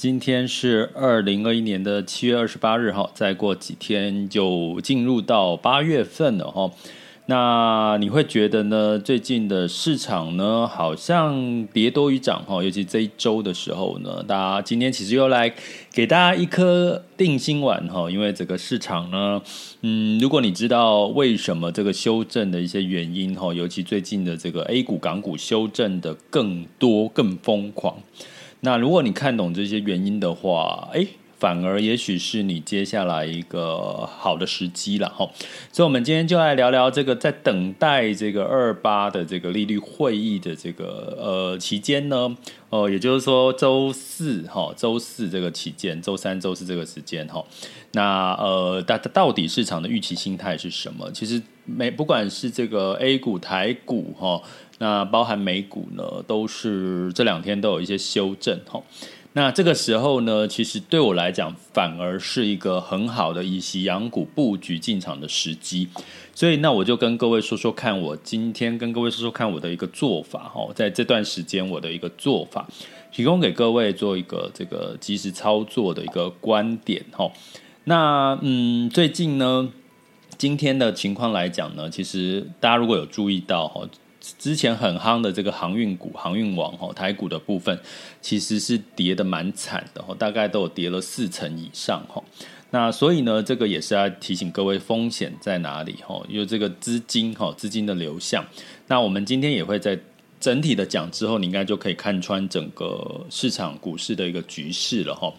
今天是二零二一年的七月二十八日哈，再过几天就进入到八月份了哈。那你会觉得呢？最近的市场呢，好像跌多于涨哈，尤其这一周的时候呢，大家今天其实又来给大家一颗定心丸哈，因为这个市场呢，嗯，如果你知道为什么这个修正的一些原因哈，尤其最近的这个 A 股、港股修正的更多、更疯狂，那如果你看懂这些原因的话，哎。反而也许是你接下来一个好的时机了哈，所以，我们今天就来聊聊这个在等待这个二八的这个利率会议的这个呃期间呢，呃，也就是说周四哈，周四这个期间，周三、周四这个时间哈，那呃，大到底市场的预期心态是什么？其实每不管是这个 A 股、台股哈，那包含美股呢，都是这两天都有一些修正哈。那这个时候呢，其实对我来讲，反而是一个很好的以息养股布局进场的时机。所以，那我就跟各位说说看，我今天跟各位说说看我的一个做法哈，在这段时间我的一个做法，提供给各位做一个这个及时操作的一个观点哈。那嗯，最近呢，今天的情况来讲呢，其实大家如果有注意到哈。之前很夯的这个航运股、航运王哈，台股的部分其实是跌的蛮惨的哈，大概都有跌了四成以上哈。那所以呢，这个也是要提醒各位风险在哪里哈，有这个资金哈，资金的流向。那我们今天也会在。整体的讲之后，你应该就可以看穿整个市场股市的一个局势了哈，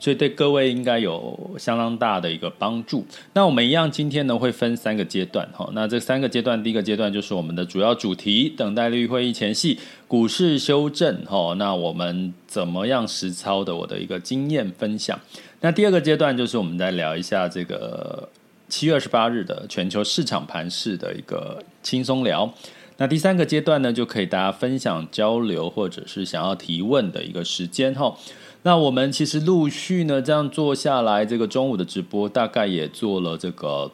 所以对各位应该有相当大的一个帮助。那我们一样，今天呢会分三个阶段哈。那这三个阶段，第一个阶段就是我们的主要主题，等待率会议前夕，股市修正哈。那我们怎么样实操的？我的一个经验分享。那第二个阶段就是我们再聊一下这个七月二十八日的全球市场盘势的一个轻松聊。那第三个阶段呢，就可以大家分享交流，或者是想要提问的一个时间哈。那我们其实陆续呢这样做下来，这个中午的直播大概也做了这个，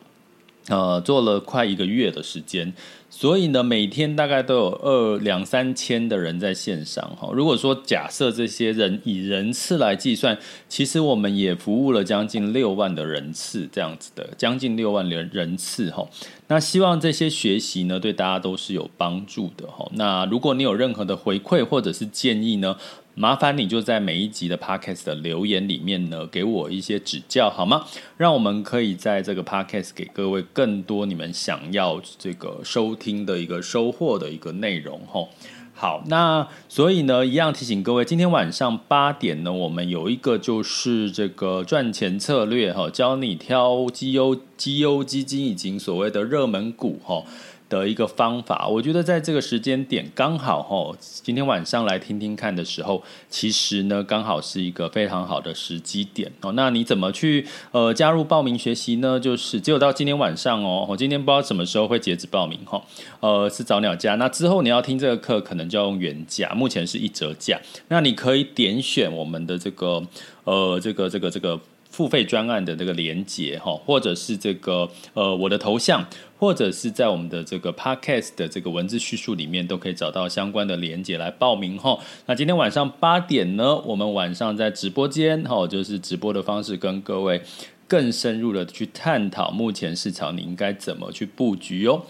呃，做了快一个月的时间。所以呢，每天大概都有二两三千的人在线上哈。如果说假设这些人以人次来计算，其实我们也服务了将近六万的人次这样子的，将近六万人人次哈。那希望这些学习呢，对大家都是有帮助的哈。那如果你有任何的回馈或者是建议呢，麻烦你就在每一集的 Podcast 的留言里面呢，给我一些指教好吗？让我们可以在这个 Podcast 给各位更多你们想要这个收听的一个收获的一个内容齁。好，那所以呢，一样提醒各位，今天晚上八点呢，我们有一个就是这个赚钱策略哈，教你挑绩优绩优基金以及所谓的热门股哈。的一个方法，我觉得在这个时间点刚好哈，今天晚上来听听看的时候，其实呢刚好是一个非常好的时机点哦。那你怎么去呃加入报名学习呢？就是只有到今天晚上哦，我今天不知道什么时候会截止报名哈。呃，是早鸟价，那之后你要听这个课，可能就要用原价，目前是一折价。那你可以点选我们的这个呃这个这个这个。付费专案的这个连接哈，或者是这个呃我的头像，或者是在我们的这个 podcast 的这个文字叙述里面，都可以找到相关的连接来报名哈。那今天晚上八点呢，我们晚上在直播间哈，就是直播的方式跟各位更深入的去探讨目前市场你应该怎么去布局哦。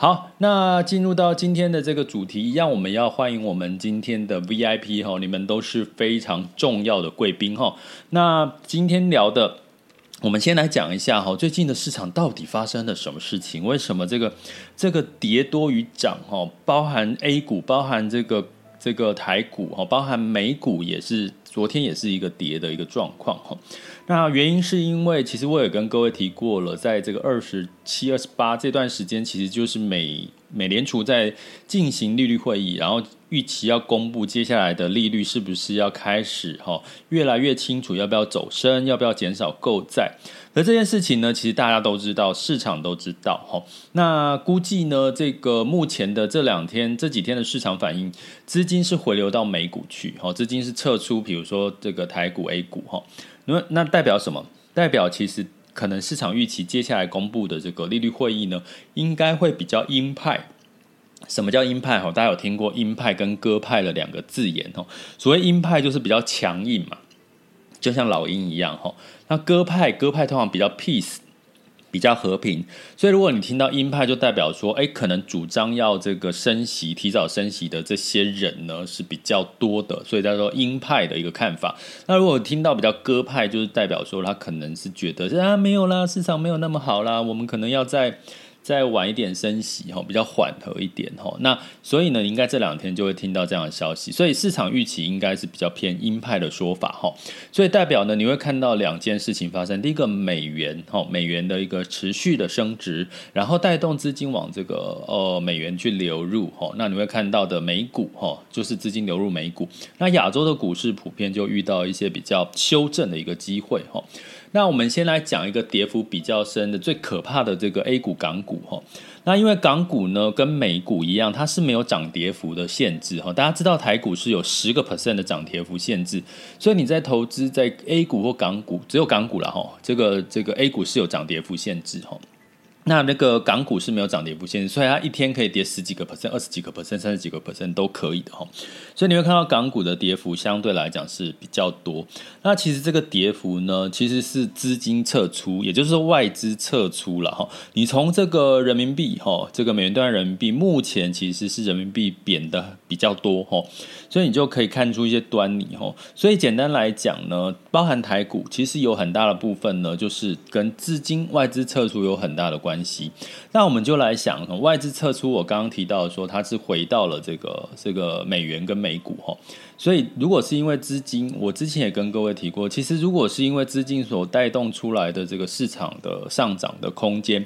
好，那进入到今天的这个主题，一样我们要欢迎我们今天的 VIP 哈，你们都是非常重要的贵宾哈。那今天聊的我们先来讲一下哈，最近的市场到底发生了什么事情？为什么这个这个跌多于涨哈？包含 A 股，包含这个这个台股哈，包含美股也是昨天也是一个跌的一个状况哈。那原因是因为其实我也跟各位提过了，在这个二十七、二十八这段时间，其实就是美美联储在进行利率会议，然后。预期要公布接下来的利率是不是要开始哈，越来越清楚要不要走升，要不要减少购债？而这件事情呢，其实大家都知道，市场都知道哈。那估计呢，这个目前的这两天这几天的市场反应，资金是回流到美股去哈，资金是撤出，比如说这个台股 A 股哈。那那代表什么？代表其实可能市场预期接下来公布的这个利率会议呢，应该会比较鹰派。什么叫鹰派？哈，大家有听过鹰派跟鸽派的两个字眼哦。所谓鹰派就是比较强硬嘛，就像老鹰一样哈。那鸽派，鸽派通常比较 peace，比较和平。所以如果你听到鹰派，就代表说，哎，可能主张要这个升息、提早升息的这些人呢是比较多的，所以叫做鹰派的一个看法。那如果听到比较鸽派，就是代表说他可能是觉得啊，没有啦，市场没有那么好啦，我们可能要在。再晚一点升息哈，比较缓和一点哈。那所以呢，应该这两天就会听到这样的消息。所以市场预期应该是比较偏鹰派的说法哈。所以代表呢，你会看到两件事情发生。第一个，美元哈，美元的一个持续的升值，然后带动资金往这个呃美元去流入哈。那你会看到的美股哈，就是资金流入美股。那亚洲的股市普遍就遇到一些比较修正的一个机会哈。那我们先来讲一个跌幅比较深的、最可怕的这个 A 股港股哈。那因为港股呢跟美股一样，它是没有涨跌幅的限制哈。大家知道台股是有十个 percent 的涨跌幅限制，所以你在投资在 A 股或港股，只有港股了哈。这个这个 A 股是有涨跌幅限制哈。那那个港股是没有涨跌幅限制，所以它一天可以跌十几个 percent、二十几个 percent、三十几个 percent 都可以的哈。所以你会看到港股的跌幅相对来讲是比较多。那其实这个跌幅呢，其实是资金撤出，也就是说外资撤出了哈。你从这个人民币哈，这个美元兑换人民币目前其实是人民币贬的比较多哈，所以你就可以看出一些端倪哈。所以简单来讲呢，包含台股其实有很大的部分呢，就是跟资金外资撤出有很大的关系。那我们就来想，外资撤出，我刚刚提到说，它是回到了这个这个美元跟美股哈，所以如果是因为资金，我之前也跟各位提过，其实如果是因为资金所带动出来的这个市场的上涨的空间，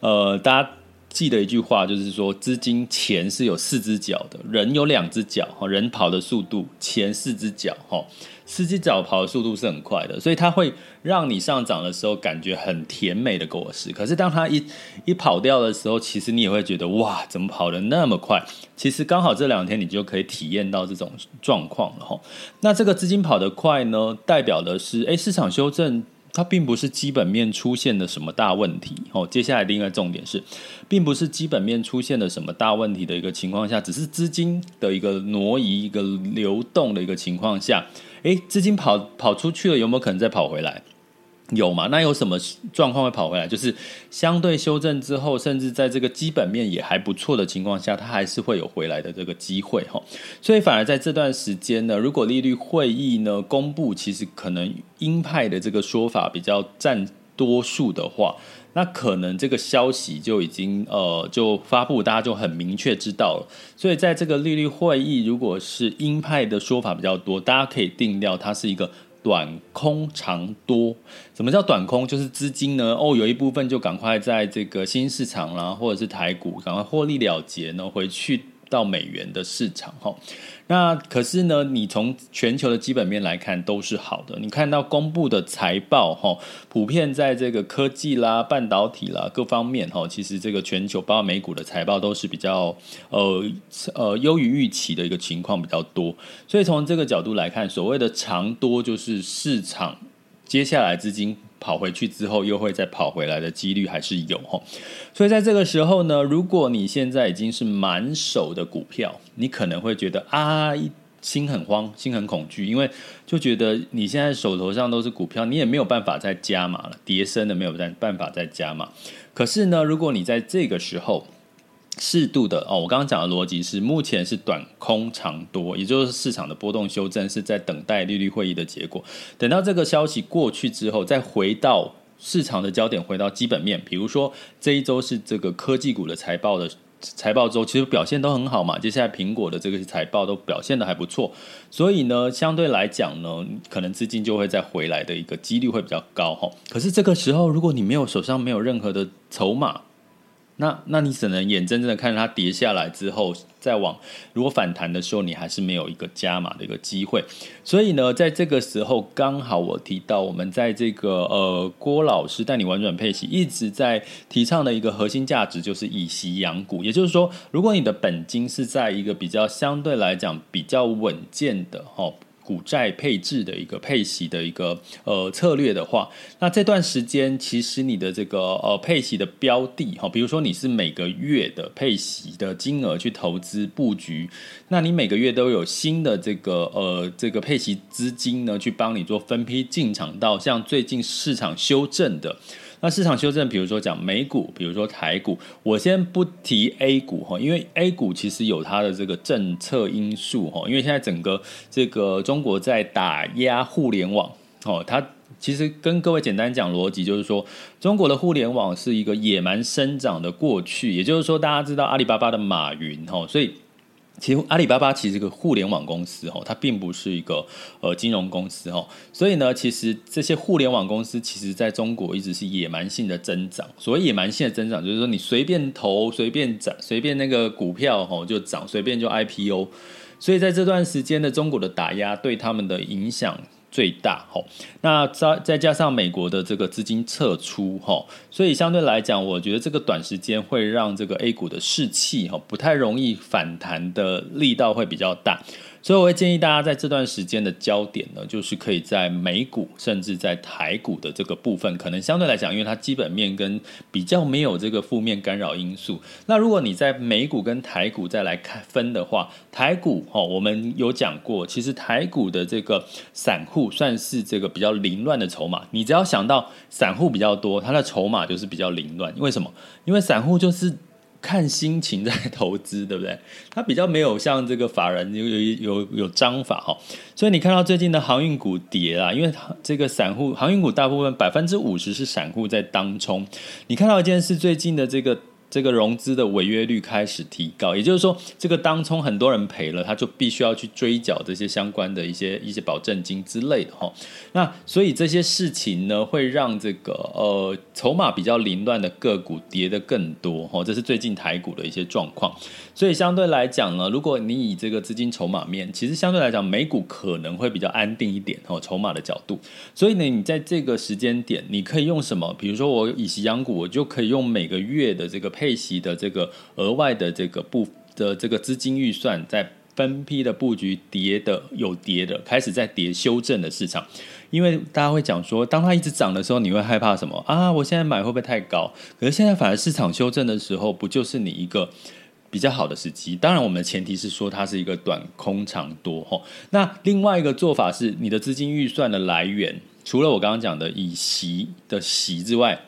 呃，大家记得一句话，就是说资金钱是有四只脚的，人有两只脚哈，人跑的速度，钱四只脚哈。司机早跑的速度是很快的，所以它会让你上涨的时候感觉很甜美的果实。可是当它一一跑掉的时候，其实你也会觉得哇，怎么跑得那么快？其实刚好这两天你就可以体验到这种状况了哈。那这个资金跑得快呢，代表的是诶，市场修正它并不是基本面出现了什么大问题哦。接下来另一个重点是，并不是基本面出现了什么大问题的一个情况下，只是资金的一个挪移、一个流动的一个情况下。诶，资金跑跑出去了，有没有可能再跑回来？有吗？那有什么状况会跑回来？就是相对修正之后，甚至在这个基本面也还不错的情况下，它还是会有回来的这个机会哈。所以反而在这段时间呢，如果利率会议呢公布，其实可能鹰派的这个说法比较占多数的话。那可能这个消息就已经呃就发布，大家就很明确知道了。所以在这个利率会议，如果是鹰派的说法比较多，大家可以定调它是一个短空长多。什么叫短空？就是资金呢哦有一部分就赶快在这个新市场啦，或者是台股赶快获利了结呢，回去到美元的市场哈。那可是呢，你从全球的基本面来看都是好的。你看到公布的财报哈，普遍在这个科技啦、半导体啦各方面哈，其实这个全球包括美股的财报都是比较呃呃优于预期的一个情况比较多。所以从这个角度来看，所谓的长多就是市场接下来资金。跑回去之后，又会再跑回来的几率还是有哈，所以在这个时候呢，如果你现在已经是满手的股票，你可能会觉得啊，心很慌，心很恐惧，因为就觉得你现在手头上都是股票，你也没有办法再加码了，跌升的没有办法再加码。可是呢，如果你在这个时候，适度的哦，我刚刚讲的逻辑是，目前是短空长多，也就是市场的波动修正是在等待利率会议的结果。等到这个消息过去之后，再回到市场的焦点回到基本面，比如说这一周是这个科技股的财报的财报周，其实表现都很好嘛。接下来苹果的这个财报都表现得还不错，所以呢，相对来讲呢，可能资金就会再回来的一个几率会比较高哈。可是这个时候，如果你没有手上没有任何的筹码，那那你只能眼睁睁的看着它跌下来之后，再往如果反弹的时候，你还是没有一个加码的一个机会。所以呢，在这个时候刚好我提到，我们在这个呃郭老师带你玩转配息，一直在提倡的一个核心价值就是以息养股。也就是说，如果你的本金是在一个比较相对来讲比较稳健的齁。股债配置的一个配息的一个呃策略的话，那这段时间其实你的这个呃配息的标的哈，比如说你是每个月的配息的金额去投资布局，那你每个月都有新的这个呃这个配息资金呢，去帮你做分批进场到像最近市场修正的。那市场修正，比如说讲美股，比如说台股，我先不提 A 股哈，因为 A 股其实有它的这个政策因素哈，因为现在整个这个中国在打压互联网哦，它其实跟各位简单讲逻辑，就是说中国的互联网是一个野蛮生长的过去，也就是说大家知道阿里巴巴的马云哈，所以。其实阿里巴巴其实是个互联网公司哦，它并不是一个呃金融公司哦，所以呢，其实这些互联网公司其实在中国一直是野蛮性的增长。所谓野蛮性的增长，就是说你随便投、随便涨、随便那个股票哦就涨，随便就 IPO。所以在这段时间的中国的打压对他们的影响。最大吼，那再再加上美国的这个资金撤出吼，所以相对来讲，我觉得这个短时间会让这个 A 股的士气吼不太容易反弹的力道会比较大。所以我会建议大家在这段时间的焦点呢，就是可以在美股甚至在台股的这个部分，可能相对来讲，因为它基本面跟比较没有这个负面干扰因素。那如果你在美股跟台股再来看分的话，台股哈，我们有讲过，其实台股的这个散户算是这个比较凌乱的筹码。你只要想到散户比较多，它的筹码就是比较凌乱。为什么？因为散户就是。看心情在投资，对不对？它比较没有像这个法人有有有有章法哈，所以你看到最近的航运股跌啦，因为这个散户航运股大部分百分之五十是散户在当冲。你看到一件事，最近的这个。这个融资的违约率开始提高，也就是说，这个当冲很多人赔了，他就必须要去追缴这些相关的一些一些保证金之类的哈。那所以这些事情呢，会让这个呃筹码比较凌乱的个股跌得更多哈。这是最近台股的一些状况。所以相对来讲呢，如果你以这个资金筹码面，其实相对来讲美股可能会比较安定一点哦，筹码的角度。所以呢，你在这个时间点，你可以用什么？比如说我以息养股，我就可以用每个月的这个。配息的这个额外的这个部的这个资金预算，在分批的布局跌的有跌的，开始在跌修正的市场，因为大家会讲说，当它一直涨的时候，你会害怕什么啊？我现在买会不会太高？可是现在反而市场修正的时候，不就是你一个比较好的时机？当然，我们的前提是说它是一个短空长多哈。那另外一个做法是，你的资金预算的来源，除了我刚刚讲的以息的息之外。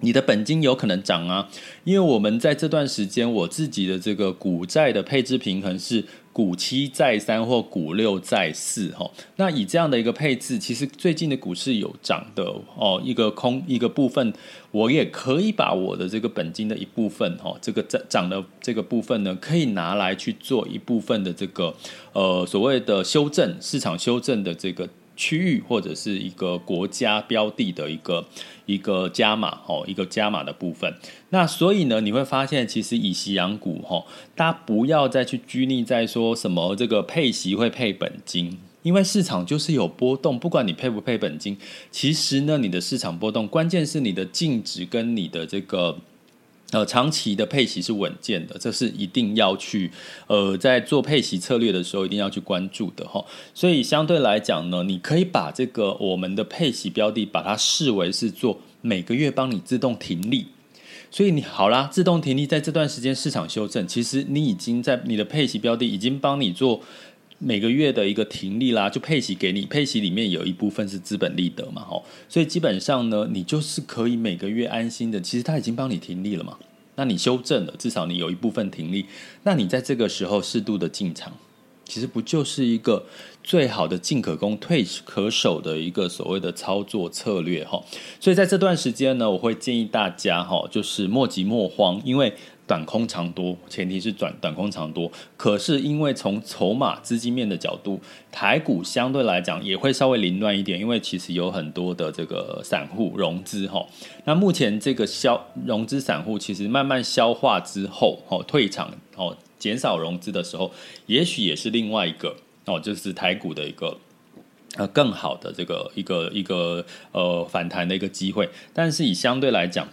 你的本金有可能涨啊，因为我们在这段时间，我自己的这个股债的配置平衡是股七债三或股六债四哈。那以这样的一个配置，其实最近的股市有涨的哦，一个空一个部分，我也可以把我的这个本金的一部分哈，这个涨涨的这个部分呢，可以拿来去做一部分的这个呃所谓的修正市场修正的这个。区域或者是一个国家标的的一个一个加码哦，一个加码的部分。那所以呢，你会发现其实以息养股哈，大家不要再去拘泥在说什么这个配息会配本金，因为市场就是有波动，不管你配不配本金，其实呢，你的市场波动，关键是你的净值跟你的这个。呃，长期的配息是稳健的，这是一定要去呃，在做配息策略的时候一定要去关注的哈。所以相对来讲呢，你可以把这个我们的配息标的，把它视为是做每个月帮你自动停利。所以你好啦，自动停利在这段时间市场修正，其实你已经在你的配息标的已经帮你做。每个月的一个停利啦，就配息给你，配息里面有一部分是资本利得嘛，吼，所以基本上呢，你就是可以每个月安心的，其实他已经帮你停利了嘛，那你修正了，至少你有一部分停利，那你在这个时候适度的进场，其实不就是一个最好的进可攻退可守的一个所谓的操作策略哈？所以在这段时间呢，我会建议大家哈，就是莫急莫慌，因为。短空长多，前提是短短空长多。可是因为从筹码资金面的角度，台股相对来讲也会稍微凌乱一点，因为其实有很多的这个散户融资哈。那目前这个消融资散户其实慢慢消化之后，哦退场哦减少融资的时候，也许也是另外一个哦，就是台股的一个呃更好的这个一个一个呃反弹的一个机会。但是以相对来讲。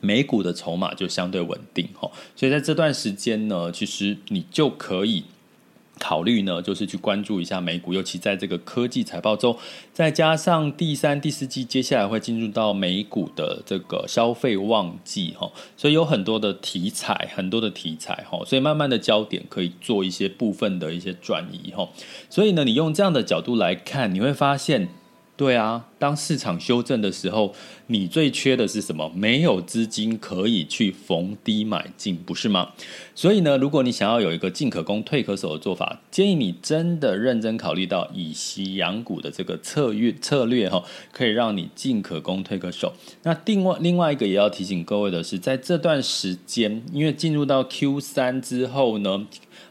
美股的筹码就相对稳定哈，所以在这段时间呢，其实你就可以考虑呢，就是去关注一下美股，尤其在这个科技财报周，再加上第三、第四季接下来会进入到美股的这个消费旺季哈，所以有很多的题材，很多的题材哈，所以慢慢的焦点可以做一些部分的一些转移哈，所以呢，你用这样的角度来看，你会发现。对啊，当市场修正的时候，你最缺的是什么？没有资金可以去逢低买进，不是吗？所以呢，如果你想要有一个进可攻、退可守的做法，建议你真的认真考虑到以息养股的这个策略策略哈，可以让你进可攻、退可守。那另外另外一个也要提醒各位的是，在这段时间，因为进入到 Q 三之后呢。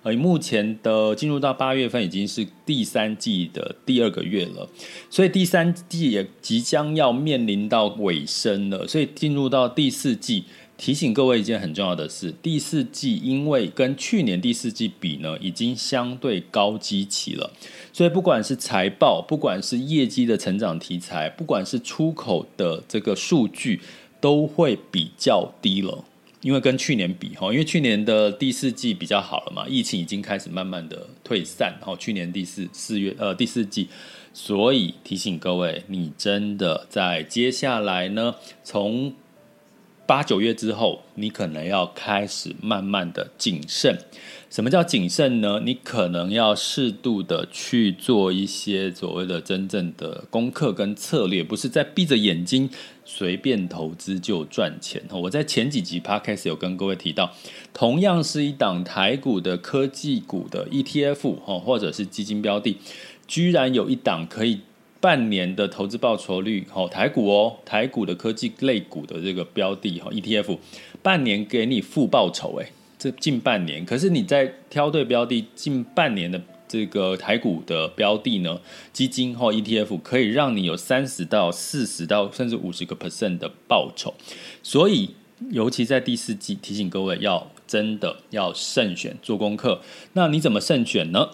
而目前的进入到八月份已经是第三季的第二个月了，所以第三季也即将要面临到尾声了。所以进入到第四季，提醒各位一件很重要的事：第四季因为跟去年第四季比呢，已经相对高基期了。所以不管是财报，不管是业绩的成长题材，不管是出口的这个数据，都会比较低了。因为跟去年比哈，因为去年的第四季比较好了嘛，疫情已经开始慢慢的退散，然后，去年第四四月呃第四季，所以提醒各位，你真的在接下来呢，从八九月之后，你可能要开始慢慢的谨慎。什么叫谨慎呢？你可能要适度的去做一些所谓的真正的功课跟策略，不是在闭着眼睛随便投资就赚钱。我在前几集 Podcast 有跟各位提到，同样是一档台股的科技股的 ETF 或者是基金标的，居然有一档可以半年的投资报酬率，台股哦，台股的科技类股的这个标的哈 ETF，半年给你负报酬，这近半年，可是你在挑对标的，近半年的这个台股的标的呢，基金或 ETF 可以让你有三十到四十到甚至五十个 percent 的报酬，所以尤其在第四季，提醒各位要真的要慎选做功课。那你怎么慎选呢？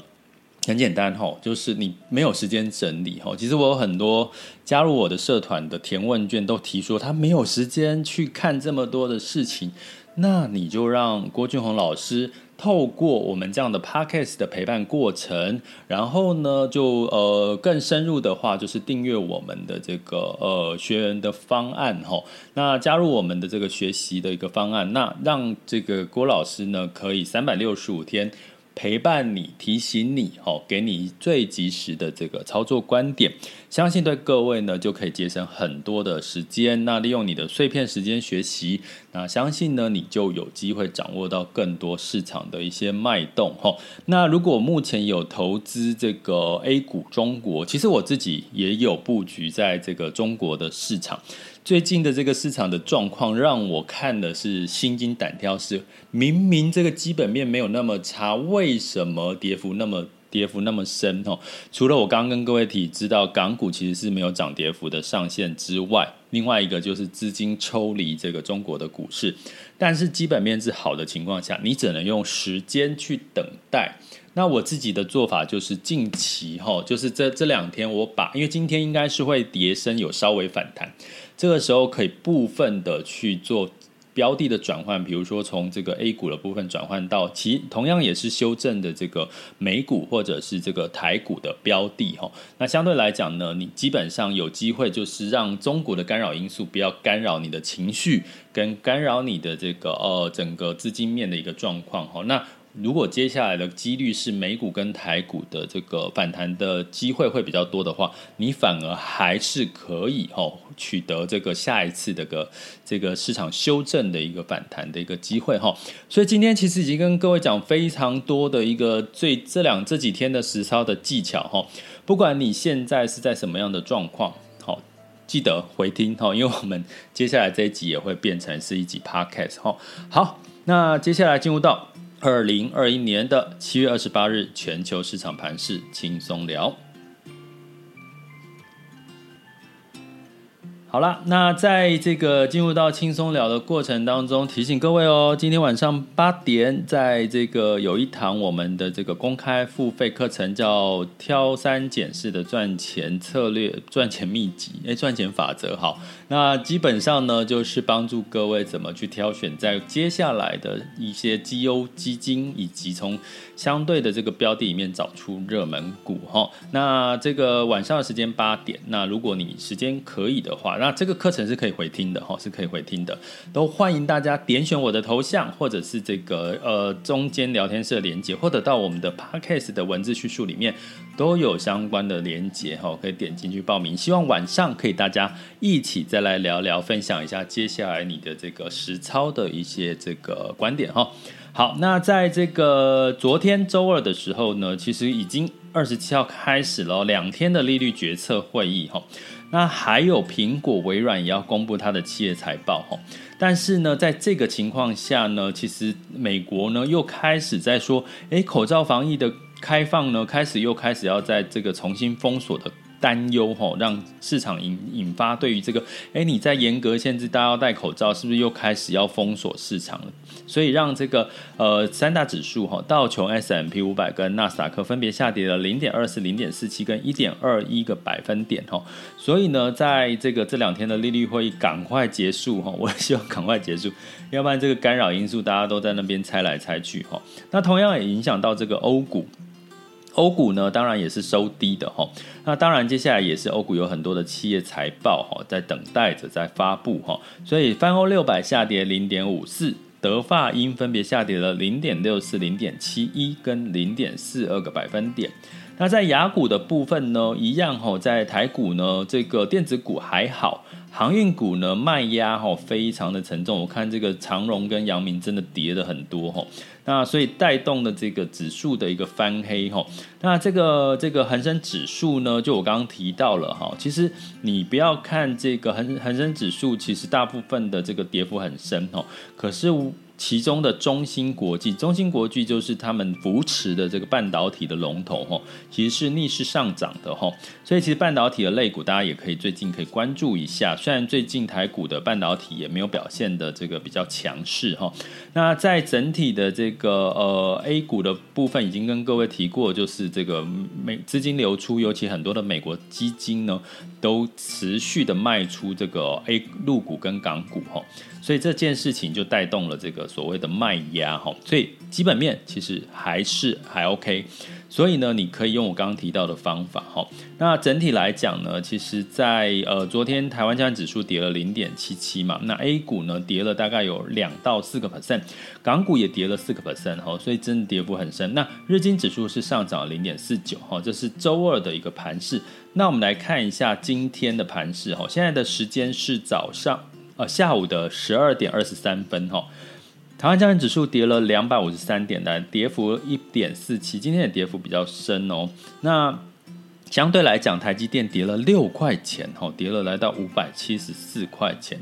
很简单哈，就是你没有时间整理哈。其实我有很多加入我的社团的填问卷都提说，他没有时间去看这么多的事情。那你就让郭俊宏老师透过我们这样的 podcast 的陪伴过程，然后呢，就呃更深入的话，就是订阅我们的这个呃学员的方案哈。那加入我们的这个学习的一个方案，那让这个郭老师呢可以三百六十五天。陪伴你，提醒你，哦，给你最及时的这个操作观点，相信对各位呢就可以节省很多的时间。那利用你的碎片时间学习，那相信呢你就有机会掌握到更多市场的一些脉动，哈。那如果目前有投资这个 A 股中国，其实我自己也有布局在这个中国的市场。最近的这个市场的状况让我看的是心惊胆跳，是明明这个基本面没有那么差，为什么跌幅那么跌幅那么深？哦，除了我刚刚跟各位提知道港股其实是没有涨跌幅的上限之外，另外一个就是资金抽离这个中国的股市，但是基本面是好的情况下，你只能用时间去等待。那我自己的做法就是近期哈，就是这这两天我把，因为今天应该是会跌深，有稍微反弹。这个时候可以部分的去做标的的转换，比如说从这个 A 股的部分转换到其同样也是修正的这个美股或者是这个台股的标的哈。那相对来讲呢，你基本上有机会就是让中国的干扰因素不要干扰你的情绪，跟干扰你的这个呃整个资金面的一个状况哈。那如果接下来的几率是美股跟台股的这个反弹的机会会比较多的话，你反而还是可以哦取得这个下一次的个这个市场修正的一个反弹的一个机会哈。所以今天其实已经跟各位讲非常多的一个最这两这几天的实操的技巧哈。不管你现在是在什么样的状况，好，记得回听哈，因为我们接下来这一集也会变成是一集 podcast 哈。好，那接下来进入到二零二一年的七月二十八日全球市场盘势轻松聊。好了，那在这个进入到轻松聊的过程当中，提醒各位哦，今天晚上八点，在这个有一堂我们的这个公开付费课程，叫“挑三拣四的赚钱策略、赚钱秘籍”哎，赚钱法则。好，那基本上呢，就是帮助各位怎么去挑选在接下来的一些绩优基金，以及从相对的这个标的里面找出热门股。哈，那这个晚上的时间八点，那如果你时间可以的话，那这个课程是可以回听的哈，是可以回听的，都欢迎大家点选我的头像，或者是这个呃中间聊天室的连接，或者到我们的 Podcast 的文字叙述里面都有相关的连接哈，可以点进去报名。希望晚上可以大家一起再来聊聊，分享一下接下来你的这个实操的一些这个观点哈。好，那在这个昨天周二的时候呢，其实已经二十七号开始了两天的利率决策会议哈。那还有苹果、微软也要公布它的企业财报哈，但是呢，在这个情况下呢，其实美国呢又开始在说，诶，口罩防疫的开放呢，开始又开始要在这个重新封锁的。担忧吼，让市场引引发对于这个，哎，你在严格限制大家要戴口罩，是不是又开始要封锁市场了？所以让这个呃三大指数哈，道琼 s m p 五百跟纳斯达克分别下跌了零点二四、零点四七跟一点二一个百分点哈。所以呢，在这个这两天的利率会议赶快结束哈，我希望 赶快结束，要不然这个干扰因素大家都在那边猜来猜去哈。那同样也影响到这个欧股。欧股呢，当然也是收低的哈。那当然，接下来也是欧股有很多的企业财报哈，在等待着在发布哈。所以，泛欧六百下跌零点五四，德法英分别下跌了零点六四、零点七一跟零点四二个百分点。那在雅股的部分呢，一样哈，在台股呢，这个电子股还好。航运股呢，卖压哈非常的沉重，我看这个长荣跟阳明真的跌了很多哈，那所以带动的这个指数的一个翻黑哈，那这个这个恒生指数呢，就我刚刚提到了哈，其实你不要看这个恒恒生指数，其实大部分的这个跌幅很深哈，可是。其中的中芯国际，中芯国际就是他们扶持的这个半导体的龙头哈，其实是逆势上涨的哈，所以其实半导体的类股大家也可以最近可以关注一下。虽然最近台股的半导体也没有表现的这个比较强势哈，那在整体的这个呃 A 股的部分已经跟各位提过，就是这个美资金流出，尤其很多的美国基金呢都持续的卖出这个 A 陆股跟港股哈。所以这件事情就带动了这个所谓的卖压哈，所以基本面其实还是还 OK，所以呢，你可以用我刚刚提到的方法哈。那整体来讲呢，其实在呃昨天台湾加权指数跌了零点七七嘛，那 A 股呢跌了大概有两到四个 percent，港股也跌了四个 percent 哈，所以真的跌幅很深。那日经指数是上涨零点四九哈，这是周二的一个盘势。那我们来看一下今天的盘势哈，现在的时间是早上。呃，下午的十二点二十三分，哈，台湾加权指数跌了两百五十三点，的跌幅一点四七，今天的跌幅比较深哦。那相对来讲，台积电跌了六块钱，哦，跌了来到五百七十四块钱。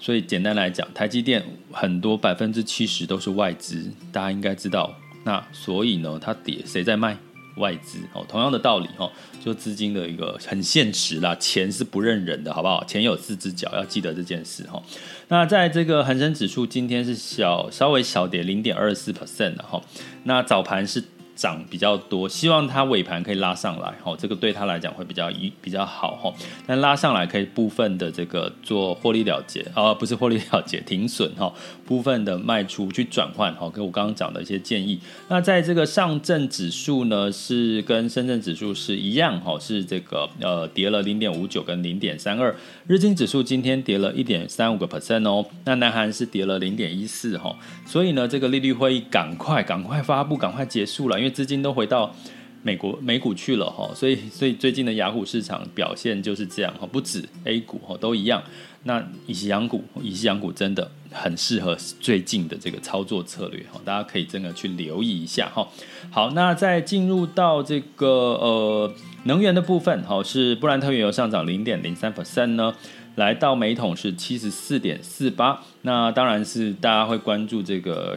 所以简单来讲，台积电很多百分之七十都是外资，大家应该知道。那所以呢，它跌，谁在卖？外资哦，同样的道理哦，就资金的一个很现实啦，钱是不认人的，好不好？钱有四只脚，要记得这件事哈。那在这个恒生指数今天是小稍微小跌零点二四 percent 的哈，那早盘是涨比较多，希望它尾盘可以拉上来，哦，这个对他来讲会比较一比较好，哈。但拉上来可以部分的这个做获利了结，啊，不是获利了结，停损，哈，部分的卖出去转换，哈，跟我刚刚讲的一些建议。那在这个上证指数呢，是跟深圳指数是一样，哈，是这个呃跌了零点五九跟零点三二，日经指数今天跌了一点三五个 percent 哦，那南韩是跌了零点一四，哈，所以呢，这个利率会议赶快赶快发布，赶快结束了。因为资金都回到美国美股去了哈，所以所以最近的雅股市场表现就是这样哈，不止 A 股哈都一样。那以西洋股，以西洋股真的很适合最近的这个操作策略哈，大家可以真的去留意一下哈。好，那再进入到这个呃能源的部分哈，是布兰特原油上涨零点零三 percent 呢，来到每桶是七十四点四八。那当然是大家会关注这个。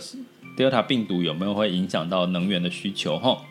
Delta 病毒有没有会影响到能源的需求？吼，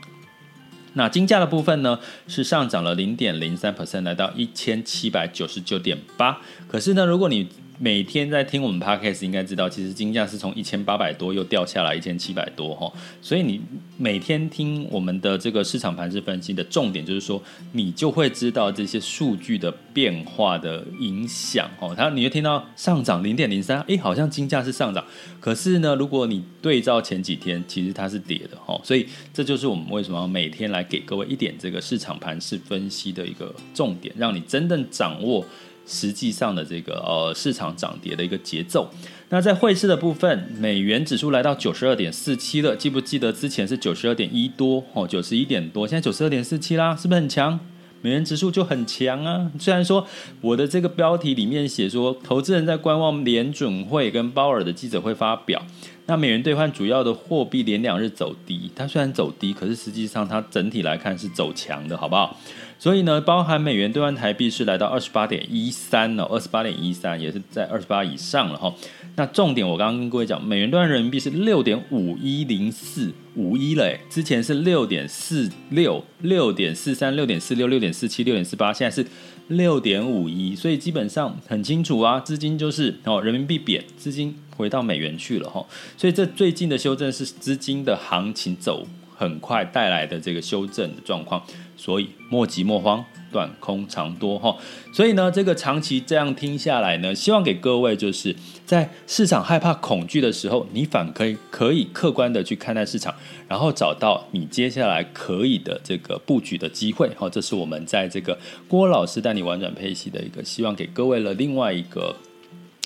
那金价的部分呢，是上涨了零点零三 percent，来到一千七百九十九点八。可是呢，如果你每天在听我们 podcast，应该知道，其实金价是从一千八百多又掉下来一千七百多哈，所以你每天听我们的这个市场盘势分析的重点，就是说你就会知道这些数据的变化的影响哦。它你会听到上涨零点零三，哎，好像金价是上涨，可是呢，如果你对照前几天，其实它是跌的哈。所以这就是我们为什么要每天来给各位一点这个市场盘势分析的一个重点，让你真正掌握。实际上的这个呃市场涨跌的一个节奏。那在汇市的部分，美元指数来到九十二点四七了，记不记得之前是九十二点一多哦，九十一点多，现在九十二点四七啦，是不是很强？美元指数就很强啊。虽然说我的这个标题里面写说，投资人在观望联准会跟鲍尔的记者会发表。那美元兑换主要的货币连两日走低，它虽然走低，可是实际上它整体来看是走强的，好不好？所以呢，包含美元兑换台币是来到二十八点一三哦，二十八点一三也是在二十八以上了哈。那重点我刚刚跟各位讲，美元兑换人民币是六点五一零四五一了，之前是六点四六、六点四三、六点四六、六点四七、六点四八，现在是六点五一，所以基本上很清楚啊，资金就是哦，人民币贬，资金回到美元去了哈。所以这最近的修正是资金的行情走很快带来的这个修正的状况。所以莫急莫慌，短空长多哈。所以呢，这个长期这样听下来呢，希望给各位就是在市场害怕恐惧的时候，你反可以可以客观的去看待市场，然后找到你接下来可以的这个布局的机会哈。这是我们在这个郭老师带你玩转配息的一个希望给各位的另外一个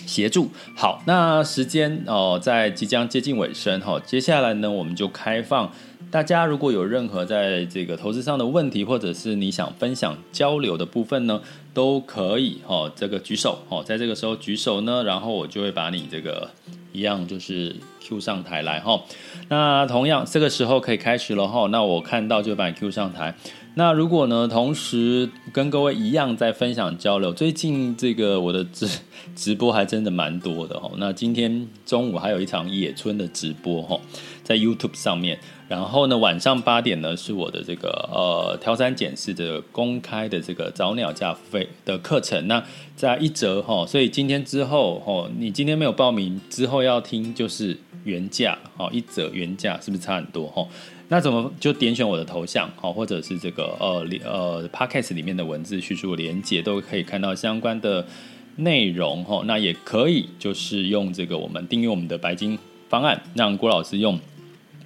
协助。好，那时间哦，在即将接近尾声哈，接下来呢，我们就开放。大家如果有任何在这个投资上的问题，或者是你想分享交流的部分呢，都可以哦，这个举手哦，在这个时候举手呢，然后我就会把你这个一样就是 Q 上台来哈。那同样这个时候可以开始了哈，那我看到就把你 Q 上台。那如果呢，同时跟各位一样在分享交流，最近这个我的直直播还真的蛮多的哈。那今天中午还有一场野村的直播哈，在 YouTube 上面。然后呢，晚上八点呢是我的这个呃挑三拣四的公开的这个早鸟价费的课程。那在一折哈，所以今天之后哦，你今天没有报名之后要听就是原价哦，一折原价是不是差很多哈？那怎么就点选我的头像好，或者是这个呃呃 Podcast 里面的文字叙述连接都可以看到相关的内容哈。那也可以就是用这个我们订阅我们的白金方案，让郭老师用。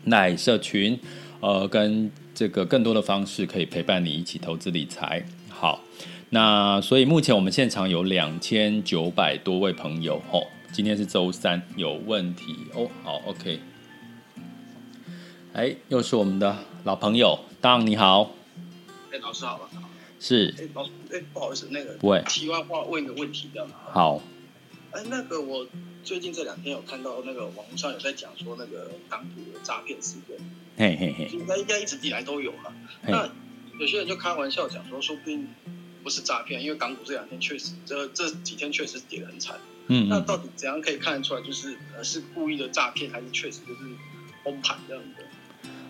奶社群，呃，跟这个更多的方式可以陪伴你一起投资理财。好，那所以目前我们现场有两千九百多位朋友哦。今天是周三，有问题哦。好，OK。哎，又是我们的老朋友，当你好。哎，老师好了。是。哎，老师，哎，不好意思，那个，喂，题外话问一个问题的。好。哎，那个我。最近这两天有看到那个网络上有在讲说那个港股的诈骗事件，嘿嘿嘿，应该应该一直以来都有嘛。那有些人就开玩笑讲说，说不定不是诈骗，因为港股这两天确实这这几天确实跌得很惨。嗯，那到底怎样可以看得出来，就是呃是故意的诈骗，还是确实就是崩盘这样的？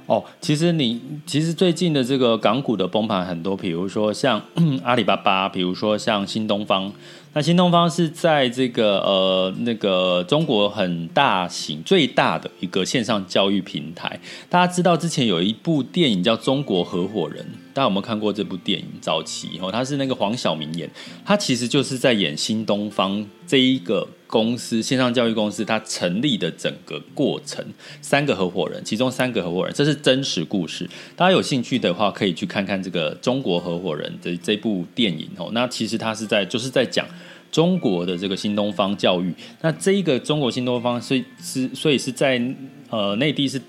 哦，其实你其实最近的这个港股的崩盘很多，比如说像阿里巴巴，比如说像新东方。那新东方是在这个呃那个中国很大型最大的一个线上教育平台。大家知道之前有一部电影叫《中国合伙人》，大家有没有看过这部电影？早期哦，他是那个黄晓明演，他其实就是在演新东方这一个公司线上教育公司，它成立的整个过程，三个合伙人，其中三个合伙人，这是真实故事。大家有兴趣的话，可以去看看这个《中国合伙人》的这部电影哦。那其实他是在就是在讲。中国的这个新东方教育，那这一个中国新东方是是，所以是在呃内地是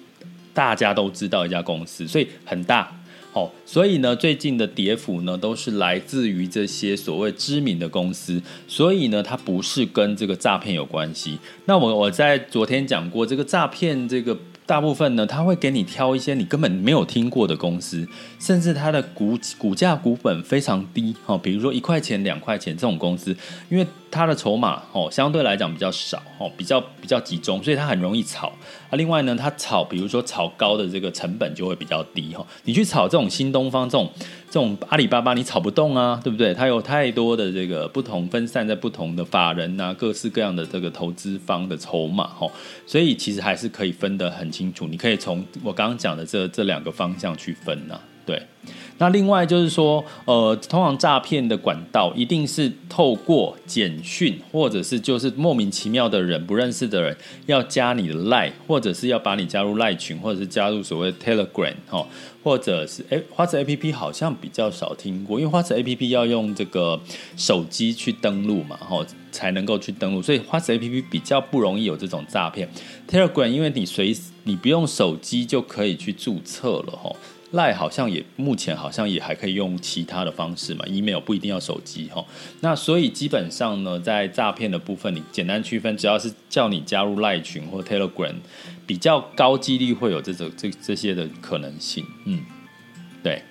大家都知道一家公司，所以很大哦。所以呢，最近的跌幅呢都是来自于这些所谓知名的公司，所以呢，它不是跟这个诈骗有关系。那我我在昨天讲过，这个诈骗这个。大部分呢，他会给你挑一些你根本没有听过的公司，甚至它的股股价股本非常低，哈，比如说一块钱、两块钱这种公司，因为它的筹码哦相对来讲比较少，哦比较比较集中，所以它很容易炒。啊，另外呢，它炒，比如说炒高的这个成本就会比较低，哈，你去炒这种新东方这种。这种阿里巴巴你炒不动啊，对不对？它有太多的这个不同分散在不同的法人啊，各式各样的这个投资方的筹码哈，所以其实还是可以分得很清楚。你可以从我刚刚讲的这这两个方向去分呐，对。那另外就是说，呃，通常诈骗的管道一定是透过简讯，或者是就是莫名其妙的人不认识的人要加你的 Line，或者是要把你加入 Line 群，或者是加入所谓 Telegram 哦，或者是哎花子 APP 好像比较少听过，因为花子 APP 要用这个手机去登录嘛，哈，才能够去登录，所以花子 APP 比较不容易有这种诈骗。Telegram 因为你随你不用手机就可以去注册了哈。赖好像也目前好像也还可以用其他的方式嘛，email 不一定要手机哈。那所以基本上呢，在诈骗的部分，你简单区分，只要是叫你加入赖群或 Telegram，比较高几率会有这种这这些的可能性。嗯，对。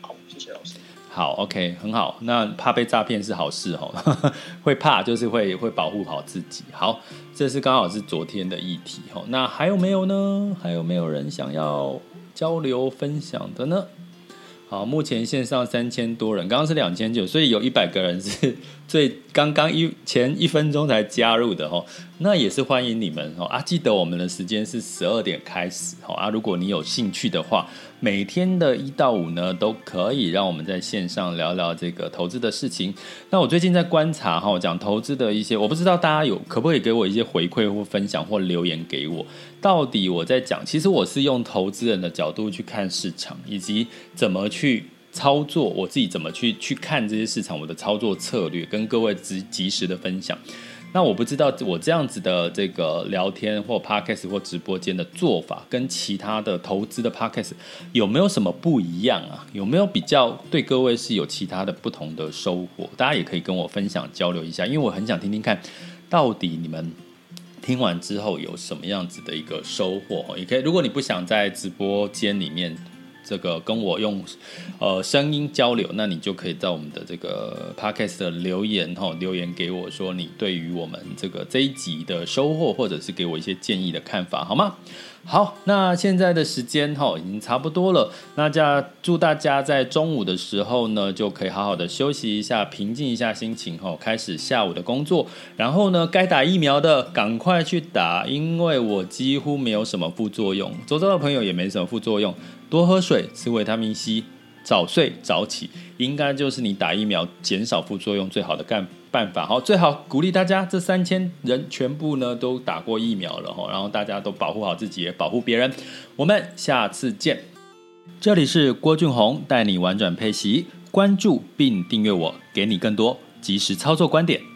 好，谢谢老师。好，OK，很好。那怕被诈骗是好事哈，会怕就是会会保护好自己。好，这是刚好是昨天的议题哈。那还有没有呢？还有没有人想要？交流分享的呢？好，目前线上三千多人，刚刚是两千九，所以有一百个人是最刚刚一前一分钟才加入的哦。那也是欢迎你们哦啊！记得我们的时间是十二点开始哦啊！如果你有兴趣的话，每天的一到五呢，都可以让我们在线上聊聊这个投资的事情。那我最近在观察哈，讲投资的一些，我不知道大家有可不可以给我一些回馈或分享或留言给我。到底我在讲，其实我是用投资人的角度去看市场，以及怎么去操作，我自己怎么去去看这些市场，我的操作策略跟各位及及时的分享。那我不知道我这样子的这个聊天或 podcast 或直播间的做法，跟其他的投资的 podcast 有没有什么不一样啊？有没有比较对各位是有其他的不同的收获？大家也可以跟我分享交流一下，因为我很想听听看，到底你们听完之后有什么样子的一个收获。也可以，如果你不想在直播间里面。这个跟我用呃声音交流，那你就可以在我们的这个 podcast 的留言哈，留言给我说你对于我们这个这一集的收获，或者是给我一些建议的看法，好吗？好，那现在的时间哈已经差不多了，那就祝大家在中午的时候呢，就可以好好的休息一下，平静一下心情哈，开始下午的工作。然后呢，该打疫苗的赶快去打，因为我几乎没有什么副作用，周遭的朋友也没什么副作用。多喝水，吃维他命 C，早睡早起，应该就是你打疫苗减少副作用最好的干办法。好，最好鼓励大家，这三千人全部呢都打过疫苗了哈，然后大家都保护好自己，也保护别人。我们下次见。这里是郭俊宏带你玩转配息，关注并订阅我，给你更多即时操作观点。